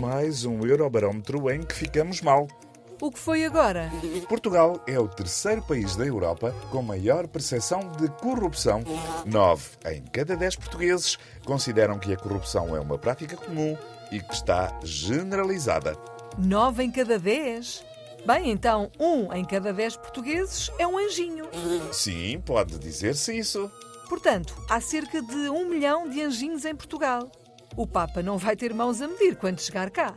Mais um Eurobarómetro em que ficamos mal. O que foi agora? Portugal é o terceiro país da Europa com maior percepção de corrupção. Nove em cada dez portugueses consideram que a corrupção é uma prática comum e que está generalizada. Nove em cada dez? Bem, então, um em cada dez portugueses é um anjinho. Sim, pode dizer-se isso. Portanto, há cerca de um milhão de anjinhos em Portugal. O Papa não vai ter mãos a medir quando chegar cá.